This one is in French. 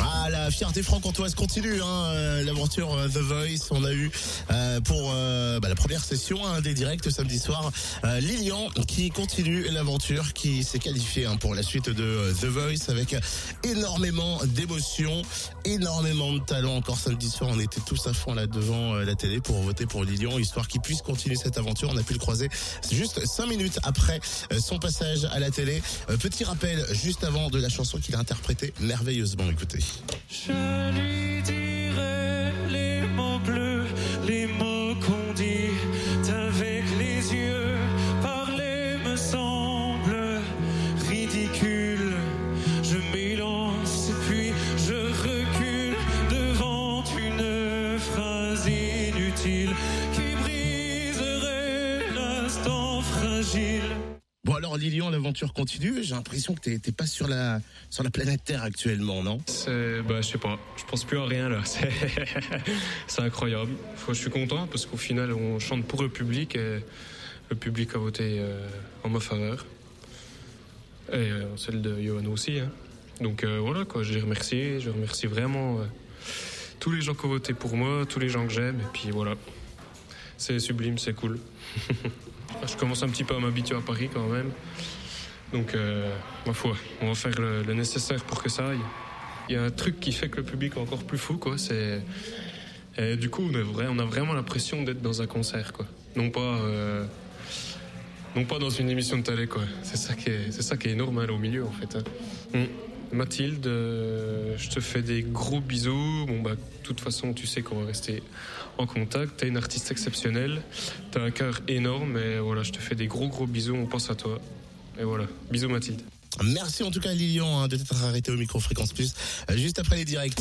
Ah, la fierté franc-comtoise continue, hein, euh, l'aventure euh, The Voice. On a eu euh, pour bah, la première session hein, des directs samedi soir euh, Lilian qui continue l'aventure, qui s'est qualifié hein, pour la suite de The Voice avec énormément d'émotions, énormément de talent. Encore samedi soir, on était tous à fond là devant la télé pour voter pour Lilian, histoire qu'il puisse continuer cette aventure. On a pu le croiser juste cinq minutes après son passage à la télé. Petit rappel juste avant de la chanson qu'il a interprétée merveilleusement. Écoutez. Je lui dirai les mots bleus, les mots qu'on dit avec les yeux. Parler me semble ridicule. Je m'élance puis je recule devant une phrase inutile qui briserait l'instant fragile. Alors Lilian, l'aventure continue. J'ai l'impression que t'es t'es pas sur la sur la planète Terre actuellement, non? C'est, bah, je sais pas, je pense plus à rien là. C'est, incroyable. Faut- je suis content parce qu'au final, on chante pour le public et le public a voté euh, en ma faveur. Et euh, celle de Johan aussi. hein. Donc euh, voilà, quoi, je les remercie. Je remercie vraiment tous les gens qui ont voté pour moi, tous les gens que j'aime. Et puis voilà, c'est sublime, c'est cool. je commence un petit peu à m'habituer à Paris quand même. Donc, euh, ma foi, on va faire le, nécessaire pour que ça aille. Il y a un truc qui fait que le public est encore plus fou, quoi. C'est du coup, on, a vraiment l'impression d'être dans un concert, quoi. Non pas, euh, non pas dans une émission de télé, quoi. C'est ça qui est, c'est ça qui est énorme là, au milieu, en fait. hein. Mm. Mathilde, euh, je te fais des gros bisous. Bon bah, de toute façon, tu sais qu'on va rester en contact. T'es une artiste exceptionnelle. T'as un cœur énorme. Et voilà, je te fais des gros gros bisous. On pense à toi. Et voilà, bisous Mathilde. Merci en tout cas Lilian hein, de t'être arrêté au micro Fréquence Plus euh, juste après les directs.